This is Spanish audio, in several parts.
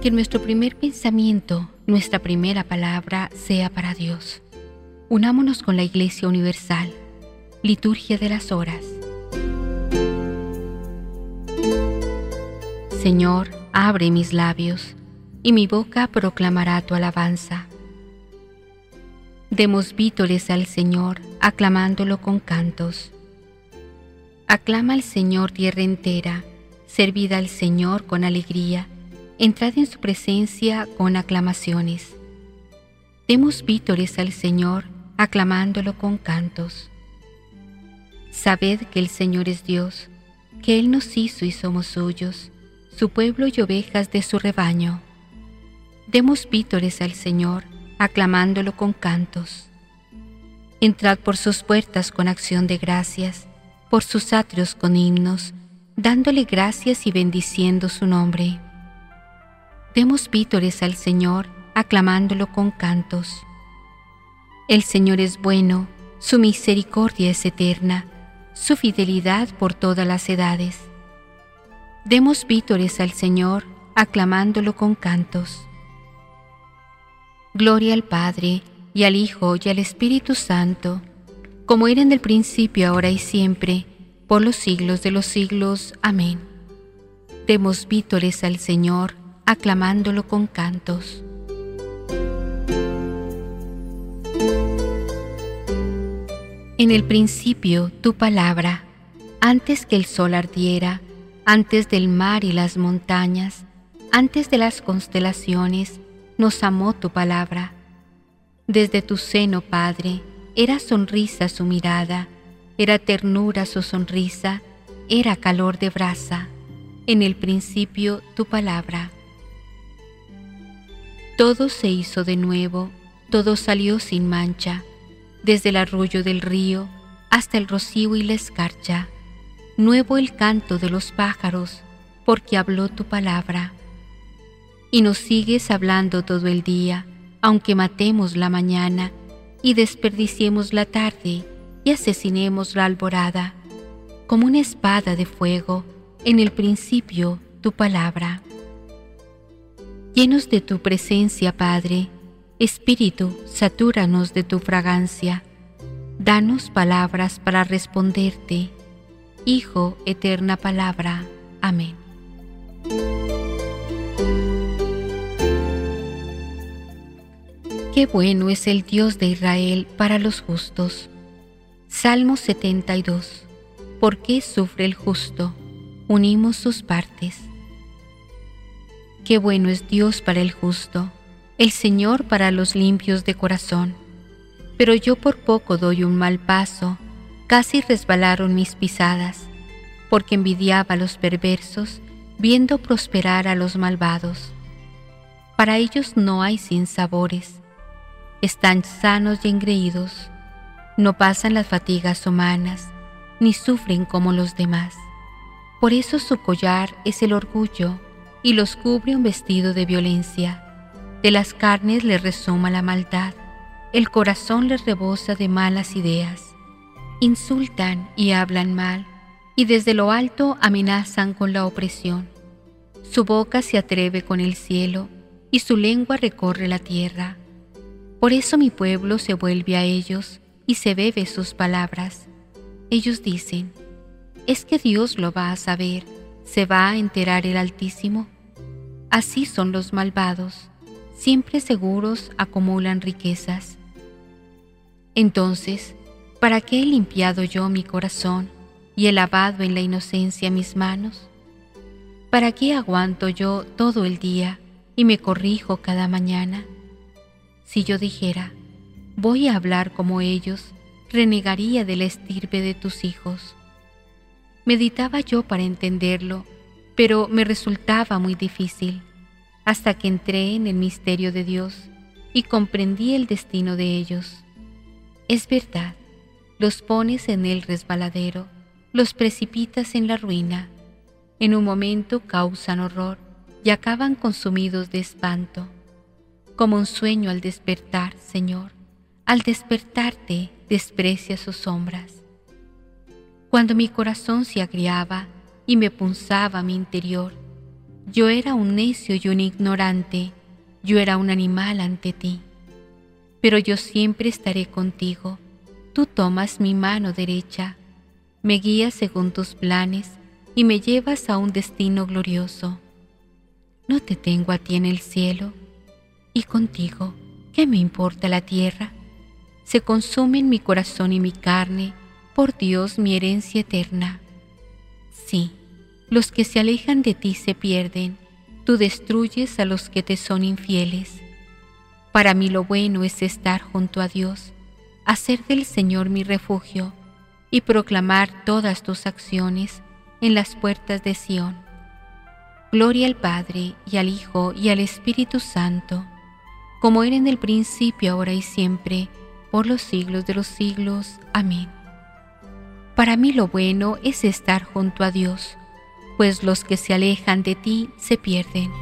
Que nuestro primer pensamiento, nuestra primera palabra sea para Dios. Unámonos con la Iglesia Universal. Liturgia de las Horas. Señor, abre mis labios, y mi boca proclamará tu alabanza. Demos vítores al Señor, aclamándolo con cantos. Aclama al Señor tierra entera, servid al Señor con alegría entrad en su presencia con aclamaciones. Demos vítores al Señor, aclamándolo con cantos. Sabed que el Señor es Dios, que Él nos hizo y somos suyos, su pueblo y ovejas de su rebaño. Demos vítores al Señor, aclamándolo con cantos. Entrad por sus puertas con acción de gracias, por sus atrios con himnos, dándole gracias y bendiciendo su nombre Demos vítores al Señor, aclamándolo con cantos. El Señor es bueno, su misericordia es eterna, su fidelidad por todas las edades. Demos vítores al Señor, aclamándolo con cantos. Gloria al Padre, y al Hijo, y al Espíritu Santo, como era en el principio, ahora y siempre, por los siglos de los siglos. Amén. Demos vítores al Señor, aclamándolo con cantos. En el principio tu palabra, antes que el sol ardiera, antes del mar y las montañas, antes de las constelaciones, nos amó tu palabra. Desde tu seno, Padre, era sonrisa su mirada, era ternura su sonrisa, era calor de brasa. En el principio tu palabra. Todo se hizo de nuevo, todo salió sin mancha, desde el arroyo del río hasta el rocío y la escarcha. Nuevo el canto de los pájaros, porque habló tu palabra. Y nos sigues hablando todo el día, aunque matemos la mañana y desperdiciemos la tarde y asesinemos la alborada, como una espada de fuego, en el principio tu palabra. Llenos de tu presencia, Padre, Espíritu, satúranos de tu fragancia. Danos palabras para responderte. Hijo, eterna palabra. Amén. Qué bueno es el Dios de Israel para los justos. Salmo 72. ¿Por qué sufre el justo? Unimos sus partes. Qué bueno es Dios para el justo, el Señor para los limpios de corazón. Pero yo por poco doy un mal paso, casi resbalaron mis pisadas, porque envidiaba a los perversos, viendo prosperar a los malvados. Para ellos no hay sinsabores, están sanos y engreídos, no pasan las fatigas humanas, ni sufren como los demás. Por eso su collar es el orgullo, y los cubre un vestido de violencia. De las carnes les resuma la maldad, el corazón les rebosa de malas ideas. Insultan y hablan mal, y desde lo alto amenazan con la opresión. Su boca se atreve con el cielo, y su lengua recorre la tierra. Por eso mi pueblo se vuelve a ellos y se bebe sus palabras. Ellos dicen, es que Dios lo va a saber ¿Se va a enterar el Altísimo? Así son los malvados, siempre seguros acumulan riquezas. Entonces, ¿para qué he limpiado yo mi corazón y he lavado en la inocencia mis manos? ¿Para qué aguanto yo todo el día y me corrijo cada mañana? Si yo dijera, voy a hablar como ellos, renegaría de la estirpe de tus hijos. Meditaba yo para entenderlo, pero me resultaba muy difícil, hasta que entré en el misterio de Dios y comprendí el destino de ellos. Es verdad, los pones en el resbaladero, los precipitas en la ruina. En un momento causan horror y acaban consumidos de espanto. Como un sueño al despertar, Señor, al despertarte desprecia sus sombras. Cuando mi corazón se agriaba y me punzaba mi interior, yo era un necio y un ignorante, yo era un animal ante ti. Pero yo siempre estaré contigo, tú tomas mi mano derecha, me guías según tus planes y me llevas a un destino glorioso. No te tengo a ti en el cielo, y contigo, ¿qué me importa la tierra? Se consumen mi corazón y mi carne, por Dios mi herencia eterna. Sí, los que se alejan de ti se pierden, tú destruyes a los que te son infieles. Para mí lo bueno es estar junto a Dios, hacer del Señor mi refugio y proclamar todas tus acciones en las puertas de Sión. Gloria al Padre y al Hijo y al Espíritu Santo, como era en el principio, ahora y siempre, por los siglos de los siglos. Amén. Para mí lo bueno es estar junto a Dios pues los que se alejan de ti se pierden.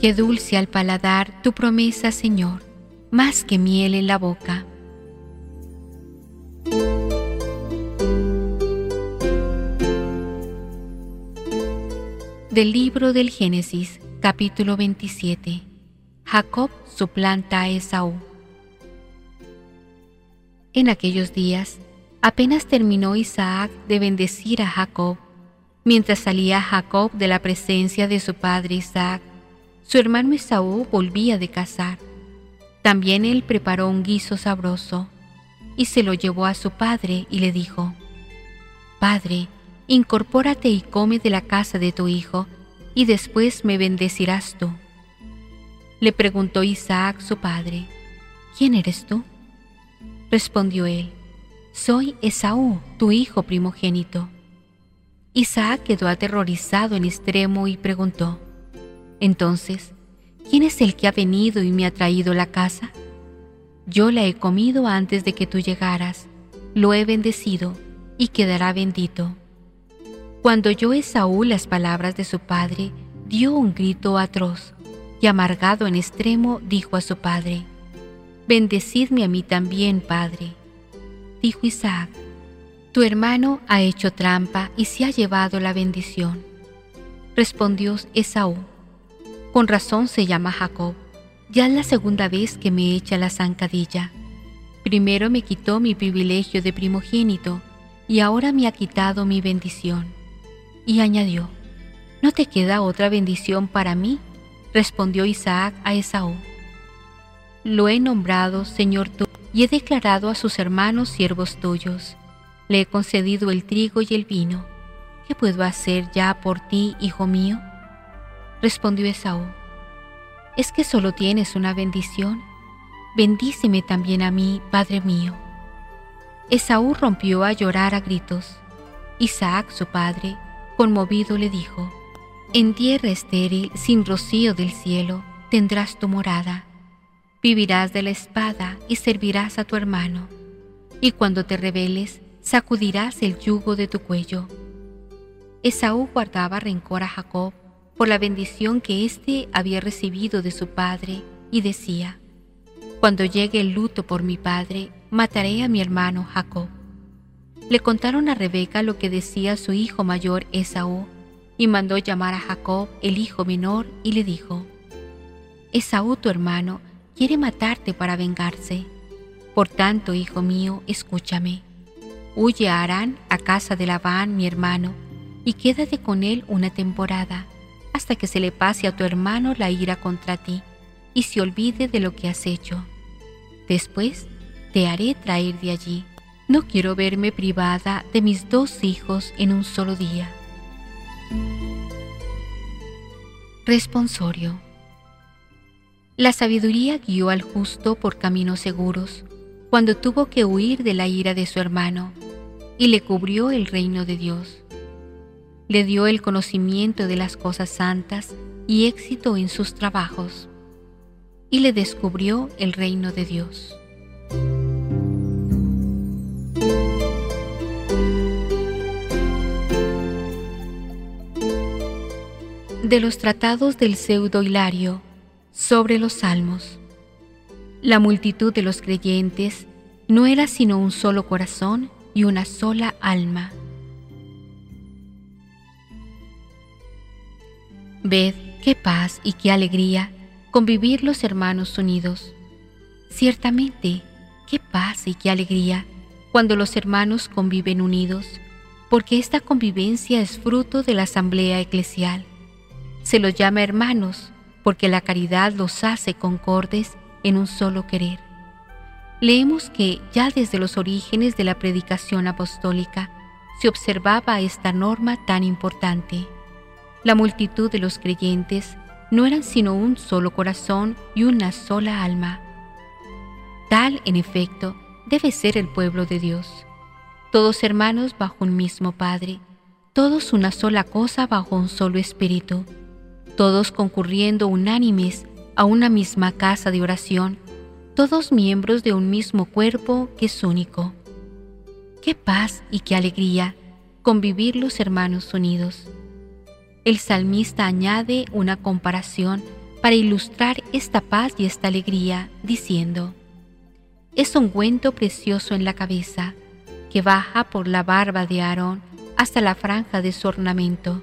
Qué dulce al paladar tu promesa, Señor, más que miel en la boca. Del libro del Génesis, capítulo 27. Jacob suplanta a Esaú. En aquellos días, apenas terminó Isaac de bendecir a Jacob, mientras salía Jacob de la presencia de su padre Isaac, su hermano Esaú volvía de cazar. También él preparó un guiso sabroso y se lo llevó a su padre y le dijo, Padre, incorpórate y come de la casa de tu hijo, y después me bendecirás tú. Le preguntó Isaac su padre, ¿quién eres tú? Respondió él, Soy Esaú, tu hijo primogénito. Isaac quedó aterrorizado en extremo y preguntó, Entonces, ¿quién es el que ha venido y me ha traído la casa? Yo la he comido antes de que tú llegaras, lo he bendecido y quedará bendito. Cuando oyó Esaú las palabras de su padre, dio un grito atroz y amargado en extremo dijo a su padre, Bendecidme a mí también, Padre. Dijo Isaac, Tu hermano ha hecho trampa y se ha llevado la bendición. Respondió Esaú, Con razón se llama Jacob, ya es la segunda vez que me echa la zancadilla. Primero me quitó mi privilegio de primogénito y ahora me ha quitado mi bendición. Y añadió, ¿No te queda otra bendición para mí? Respondió Isaac a Esaú lo he nombrado Señor tú y he declarado a sus hermanos siervos tuyos. Le he concedido el trigo y el vino. ¿Qué puedo hacer ya por ti, hijo mío? Respondió Esaú. ¿Es que solo tienes una bendición? Bendíceme también a mí, Padre mío. Esaú rompió a llorar a gritos. Isaac, su padre, conmovido, le dijo, En tierra estéril, sin rocío del cielo, tendrás tu morada vivirás de la espada y servirás a tu hermano, y cuando te rebeles, sacudirás el yugo de tu cuello. Esaú guardaba rencor a Jacob por la bendición que éste había recibido de su padre, y decía, Cuando llegue el luto por mi padre, mataré a mi hermano Jacob. Le contaron a Rebeca lo que decía su hijo mayor Esaú, y mandó llamar a Jacob, el hijo menor, y le dijo, Esaú tu hermano quiere matarte para vengarse. Por tanto, hijo mío, escúchame. Huye a Arán, a casa de Labán, mi hermano, y quédate con él una temporada, hasta que se le pase a tu hermano la ira contra ti, y se olvide de lo que has hecho. Después te haré traer de allí. No quiero verme privada de mis dos hijos en un solo día. Responsorio la sabiduría guió al justo por caminos seguros, cuando tuvo que huir de la ira de su hermano, y le cubrió el reino de Dios. Le dio el conocimiento de las cosas santas y éxito en sus trabajos, y le descubrió el reino de Dios. De los tratados del pseudo Hilario, sobre los salmos. La multitud de los creyentes no era sino un solo corazón y una sola alma. Ved qué paz y qué alegría convivir los hermanos unidos. Ciertamente, qué paz y qué alegría cuando los hermanos conviven unidos, porque esta convivencia es fruto de la asamblea eclesial. Se los llama hermanos, porque la caridad los hace concordes en un solo querer. Leemos que ya desde los orígenes de la predicación apostólica se observaba esta norma tan importante. La multitud de los creyentes no eran sino un solo corazón y una sola alma. Tal, en efecto, debe ser el pueblo de Dios. Todos hermanos bajo un mismo Padre, todos una sola cosa bajo un solo Espíritu todos concurriendo unánimes a una misma casa de oración, todos miembros de un mismo cuerpo que es único. Qué paz y qué alegría convivir los hermanos unidos. El salmista añade una comparación para ilustrar esta paz y esta alegría, diciendo, Es un ungüento precioso en la cabeza, que baja por la barba de Aarón hasta la franja de su ornamento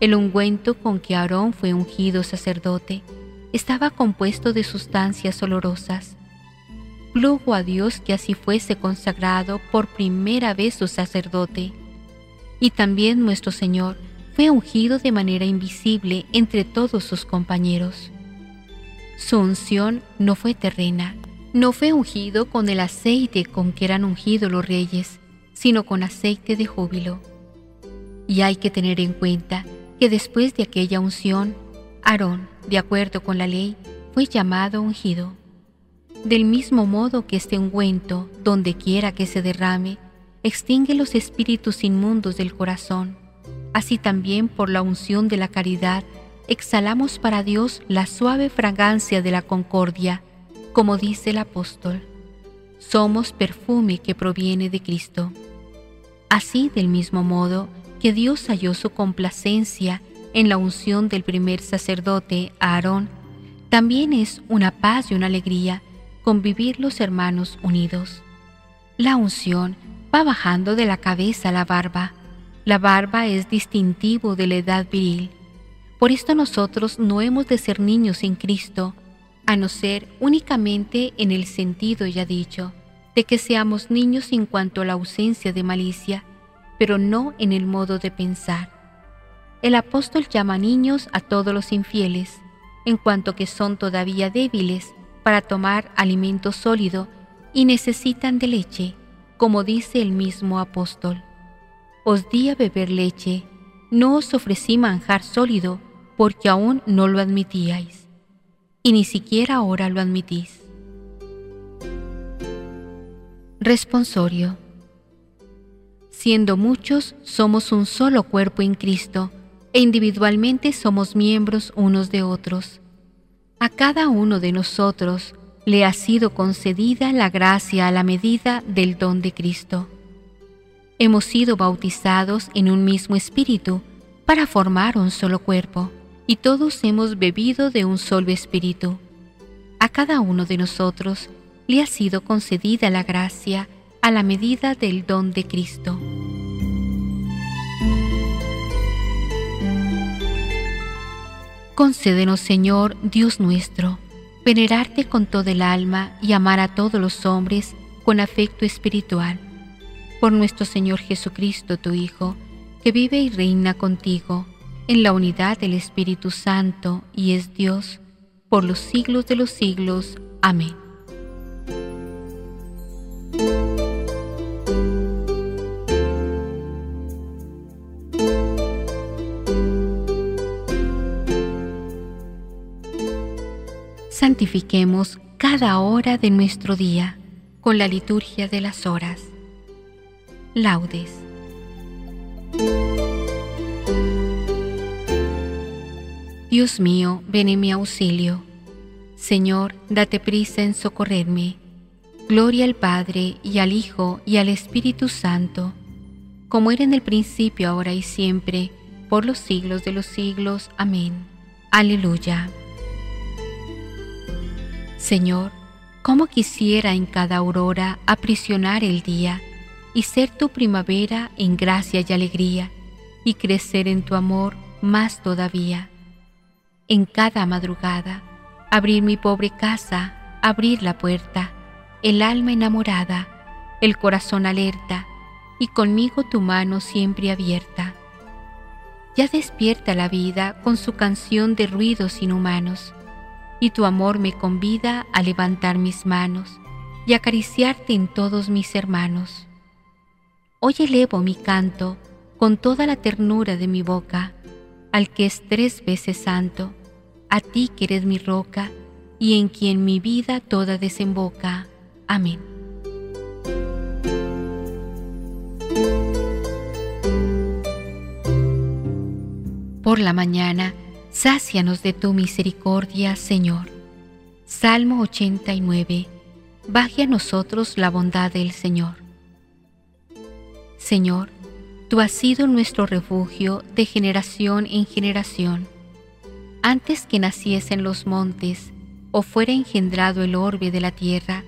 el ungüento con que Aarón fue ungido sacerdote estaba compuesto de sustancias olorosas. Plugo a Dios que así fuese consagrado por primera vez su sacerdote. Y también nuestro Señor fue ungido de manera invisible entre todos sus compañeros. Su unción no fue terrena, no fue ungido con el aceite con que eran ungidos los reyes, sino con aceite de júbilo. Y hay que tener en cuenta que después de aquella unción, Aarón, de acuerdo con la ley, fue llamado ungido. Del mismo modo que este ungüento, donde quiera que se derrame, extingue los espíritus inmundos del corazón, así también por la unción de la caridad, exhalamos para Dios la suave fragancia de la concordia, como dice el apóstol. Somos perfume que proviene de Cristo. Así, del mismo modo, que Dios halló su complacencia en la unción del primer sacerdote, Aarón, también es una paz y una alegría convivir los hermanos unidos. La unción va bajando de la cabeza a la barba. La barba es distintivo de la edad viril. Por esto nosotros no hemos de ser niños en Cristo, a no ser únicamente en el sentido ya dicho, de que seamos niños en cuanto a la ausencia de malicia, pero no en el modo de pensar. El apóstol llama niños a todos los infieles, en cuanto que son todavía débiles para tomar alimento sólido y necesitan de leche, como dice el mismo apóstol. Os di a beber leche, no os ofrecí manjar sólido, porque aún no lo admitíais, y ni siquiera ahora lo admitís. Responsorio Siendo muchos, somos un solo cuerpo en Cristo e individualmente somos miembros unos de otros. A cada uno de nosotros le ha sido concedida la gracia a la medida del don de Cristo. Hemos sido bautizados en un mismo espíritu para formar un solo cuerpo, y todos hemos bebido de un solo espíritu. A cada uno de nosotros le ha sido concedida la gracia a la medida del don de Cristo. Concédenos, Señor, Dios nuestro, venerarte con todo el alma y amar a todos los hombres con afecto espiritual. Por nuestro Señor Jesucristo, tu Hijo, que vive y reina contigo en la unidad del Espíritu Santo y es Dios, por los siglos de los siglos. Amén. Santifiquemos cada hora de nuestro día con la liturgia de las horas. Laudes. Dios mío, ven en mi auxilio. Señor, date prisa en socorrerme. Gloria al Padre y al Hijo y al Espíritu Santo, como era en el principio, ahora y siempre, por los siglos de los siglos. Amén. Aleluya. Señor, cómo quisiera en cada aurora aprisionar el día y ser tu primavera en gracia y alegría, y crecer en tu amor más todavía. En cada madrugada, abrir mi pobre casa, abrir la puerta, el alma enamorada, el corazón alerta, y conmigo tu mano siempre abierta. Ya despierta la vida con su canción de ruidos inhumanos, y tu amor me convida a levantar mis manos y acariciarte en todos mis hermanos. Hoy elevo mi canto con toda la ternura de mi boca, al que es tres veces santo, a ti que eres mi roca y en quien mi vida toda desemboca. Amén. Por la mañana, sácianos de tu misericordia, Señor. Salmo 89. Baje a nosotros la bondad del Señor. Señor, tú has sido nuestro refugio de generación en generación. Antes que naciesen los montes o fuera engendrado el orbe de la tierra,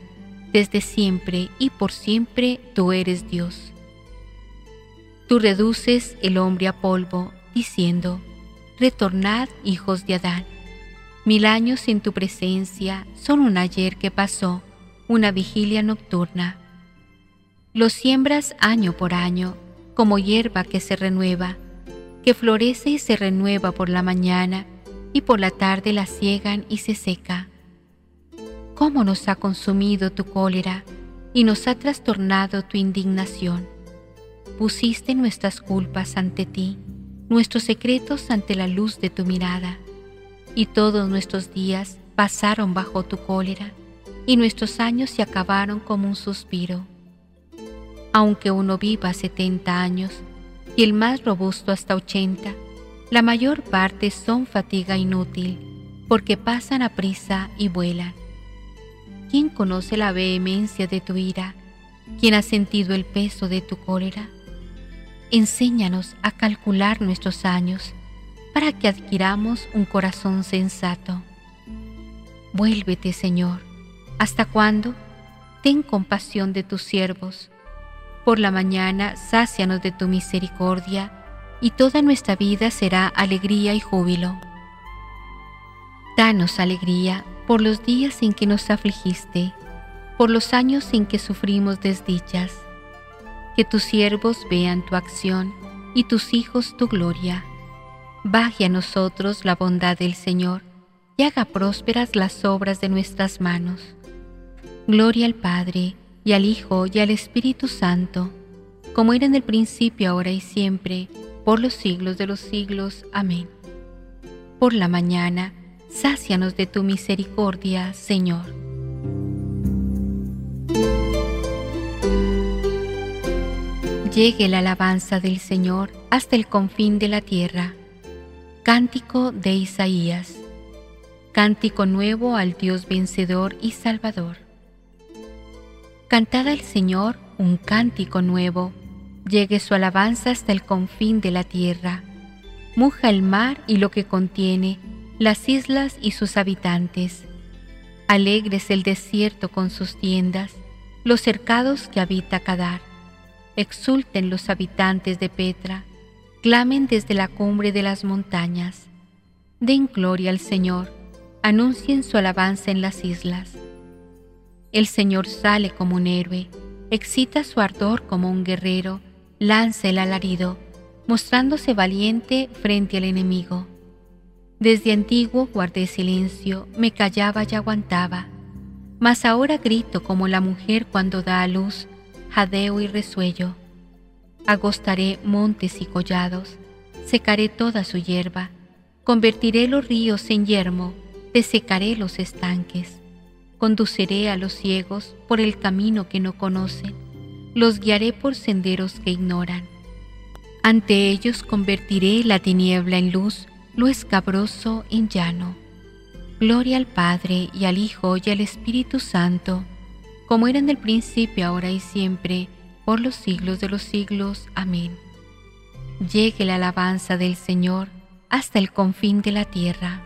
desde siempre y por siempre tú eres Dios. Tú reduces el hombre a polvo, diciendo, Retornad, hijos de Adán. Mil años en tu presencia son un ayer que pasó, una vigilia nocturna. Los siembras año por año, como hierba que se renueva, que florece y se renueva por la mañana, y por la tarde la ciegan y se seca. ¿Cómo nos ha consumido tu cólera y nos ha trastornado tu indignación? pusiste nuestras culpas ante ti, nuestros secretos ante la luz de tu mirada, y todos nuestros días pasaron bajo tu cólera, y nuestros años se acabaron como un suspiro. Aunque uno viva setenta años, y el más robusto hasta ochenta, la mayor parte son fatiga inútil, porque pasan a prisa y vuelan. ¿Quién conoce la vehemencia de tu ira? ¿Quién ha sentido el peso de tu cólera? Enséñanos a calcular nuestros años para que adquiramos un corazón sensato. Vuélvete, Señor. ¿Hasta cuándo? Ten compasión de tus siervos. Por la mañana sácianos de tu misericordia, y toda nuestra vida será alegría y júbilo. Danos alegría por los días en que nos afligiste, por los años en que sufrimos desdichas que tus siervos vean tu acción y tus hijos tu gloria. Baje a nosotros la bondad del Señor y haga prósperas las obras de nuestras manos. Gloria al Padre, y al Hijo, y al Espíritu Santo, como era en el principio, ahora y siempre, por los siglos de los siglos. Amén. Por la mañana, sácianos de tu misericordia, Señor. Llegue la alabanza del Señor hasta el confín de la tierra. Cántico de Isaías. Cántico nuevo al Dios vencedor y salvador. Cantad al Señor un cántico nuevo. Llegue su alabanza hasta el confín de la tierra. Muja el mar y lo que contiene, las islas y sus habitantes. Alegres el desierto con sus tiendas, los cercados que habita Cadar exulten los habitantes de Petra, clamen desde la cumbre de las montañas, den gloria al Señor, anuncien su alabanza en las islas. El Señor sale como un héroe, excita su ardor como un guerrero, lanza el alarido, mostrándose valiente frente al enemigo. Desde antiguo guardé silencio, me callaba y aguantaba, mas ahora grito como la mujer cuando da a luz, jadeo y resuello. Agostaré montes y collados, secaré toda su hierba, convertiré los ríos en yermo, desecaré los estanques, conduciré a los ciegos por el camino que no conocen, los guiaré por senderos que ignoran. Ante ellos convertiré la tiniebla en luz, lo escabroso en llano. Gloria al Padre y al Hijo y al Espíritu Santo, como era en el principio, ahora y siempre, por los siglos de los siglos. Amén. Llegue la alabanza del Señor hasta el confín de la tierra.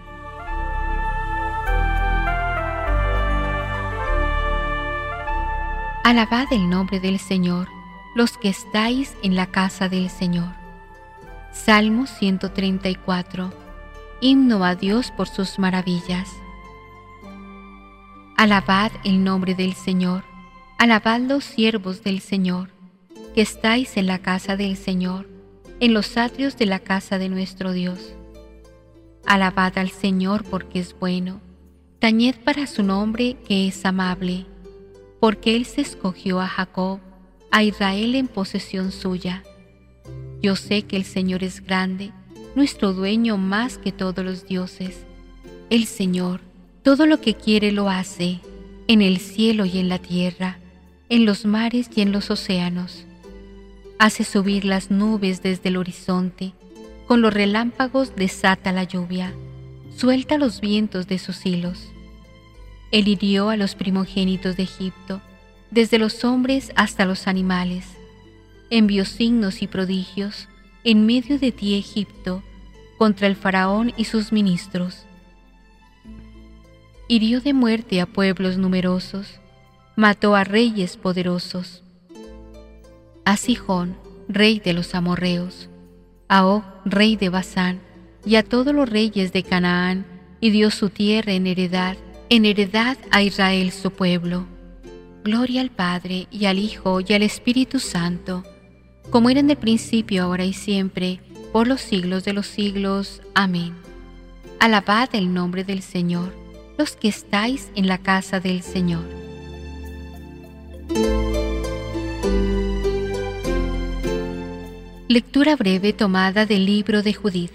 Alabad el nombre del Señor, los que estáis en la casa del Señor. Salmo 134. Himno a Dios por sus maravillas. Alabad el nombre del Señor, alabad los siervos del Señor, que estáis en la casa del Señor, en los atrios de la casa de nuestro Dios. Alabad al Señor porque es bueno, tañed para su nombre que es amable, porque Él se escogió a Jacob, a Israel en posesión suya. Yo sé que el Señor es grande, nuestro dueño más que todos los dioses. El Señor, todo lo que quiere lo hace, en el cielo y en la tierra, en los mares y en los océanos. Hace subir las nubes desde el horizonte, con los relámpagos desata la lluvia, suelta los vientos de sus hilos. Él hirió a los primogénitos de Egipto, desde los hombres hasta los animales. Envió signos y prodigios en medio de ti, Egipto, contra el faraón y sus ministros. Hirió de muerte a pueblos numerosos, mató a reyes poderosos. A Sijón, rey de los amorreos, a Og, rey de Basán, y a todos los reyes de Canaán, y dio su tierra en heredad, en heredad a Israel su pueblo. Gloria al Padre, y al Hijo, y al Espíritu Santo, como era en el principio, ahora y siempre, por los siglos de los siglos. Amén. Alabad el nombre del Señor, los que estáis en la casa del Señor. Lectura breve tomada del libro de Judith.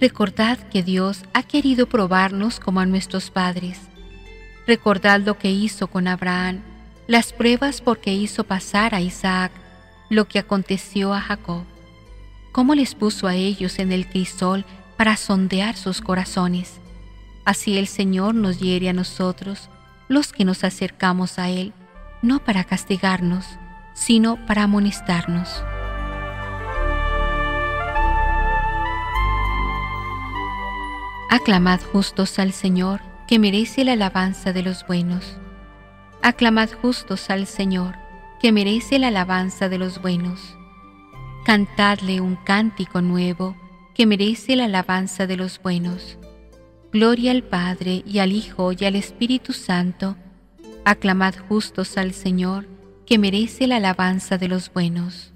Recordad que Dios ha querido probarnos como a nuestros padres. Recordad lo que hizo con Abraham, las pruebas por que hizo pasar a Isaac, lo que aconteció a Jacob, cómo les puso a ellos en el crisol para sondear sus corazones. Así el Señor nos hiere a nosotros, los que nos acercamos a Él, no para castigarnos, sino para amonestarnos. Aclamad justos al Señor, que merece la alabanza de los buenos. Aclamad justos al Señor, que merece la alabanza de los buenos. Cantadle un cántico nuevo, que merece la alabanza de los buenos. Gloria al Padre y al Hijo y al Espíritu Santo. Aclamad justos al Señor, que merece la alabanza de los buenos.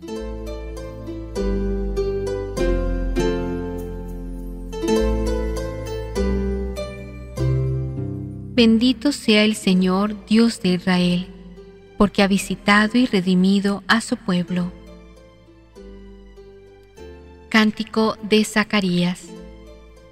Bendito sea el Señor, Dios de Israel, porque ha visitado y redimido a su pueblo. Cántico de Zacarías.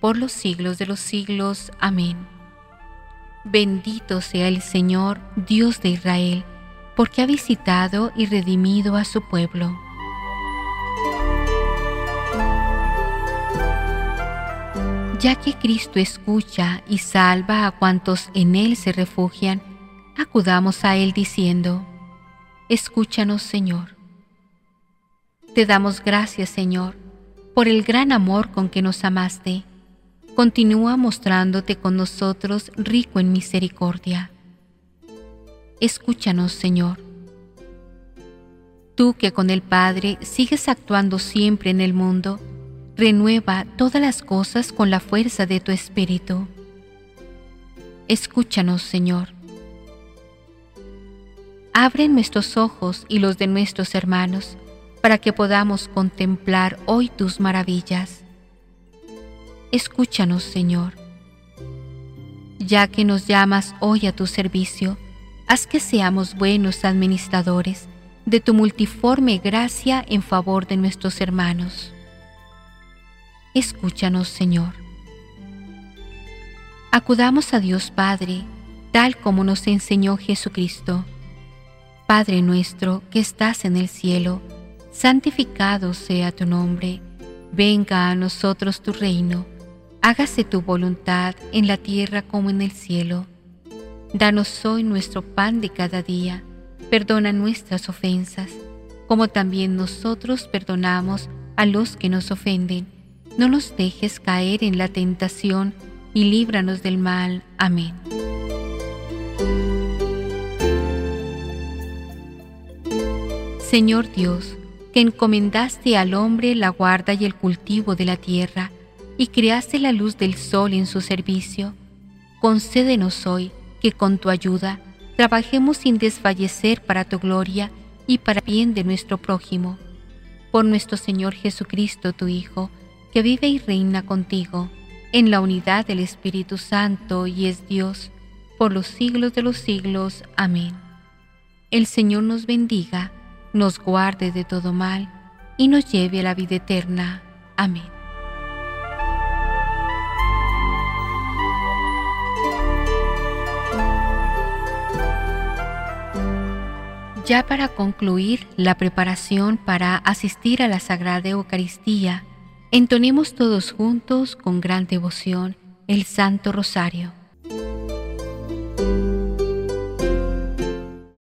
por los siglos de los siglos. Amén. Bendito sea el Señor, Dios de Israel, porque ha visitado y redimido a su pueblo. Ya que Cristo escucha y salva a cuantos en Él se refugian, acudamos a Él diciendo, Escúchanos Señor. Te damos gracias Señor, por el gran amor con que nos amaste, continúa mostrándote con nosotros rico en misericordia. Escúchanos, Señor. Tú que con el Padre sigues actuando siempre en el mundo, renueva todas las cosas con la fuerza de tu Espíritu. Escúchanos, Señor. Abre nuestros ojos y los de nuestros hermanos, para que podamos contemplar hoy tus maravillas. Escúchanos, Señor. Ya que nos llamas hoy a tu servicio, haz que seamos buenos administradores de tu multiforme gracia en favor de nuestros hermanos. Escúchanos, Señor. Acudamos a Dios Padre, tal como nos enseñó Jesucristo Padre nuestro que estás en el cielo, santificado sea tu nombre, venga a nosotros tu reino, hágase tu voluntad en la tierra como en el cielo. Danos hoy nuestro pan de cada día, perdona nuestras ofensas, como también nosotros perdonamos a los que nos ofenden. No nos dejes caer en la tentación y líbranos del mal. Amén. Señor Dios, que encomendaste al hombre la guarda y el cultivo de la tierra, y creaste la luz del sol en su servicio, concédenos hoy que con tu ayuda trabajemos sin desfallecer para tu gloria y para bien de nuestro prójimo. Por nuestro Señor Jesucristo, tu Hijo, que vive y reina contigo, en la unidad del Espíritu Santo y es Dios, por los siglos de los siglos. Amén. El Señor nos bendiga nos guarde de todo mal y nos lleve a la vida eterna. Amén. Ya para concluir la preparación para asistir a la Sagrada Eucaristía, entonemos todos juntos con gran devoción el Santo Rosario.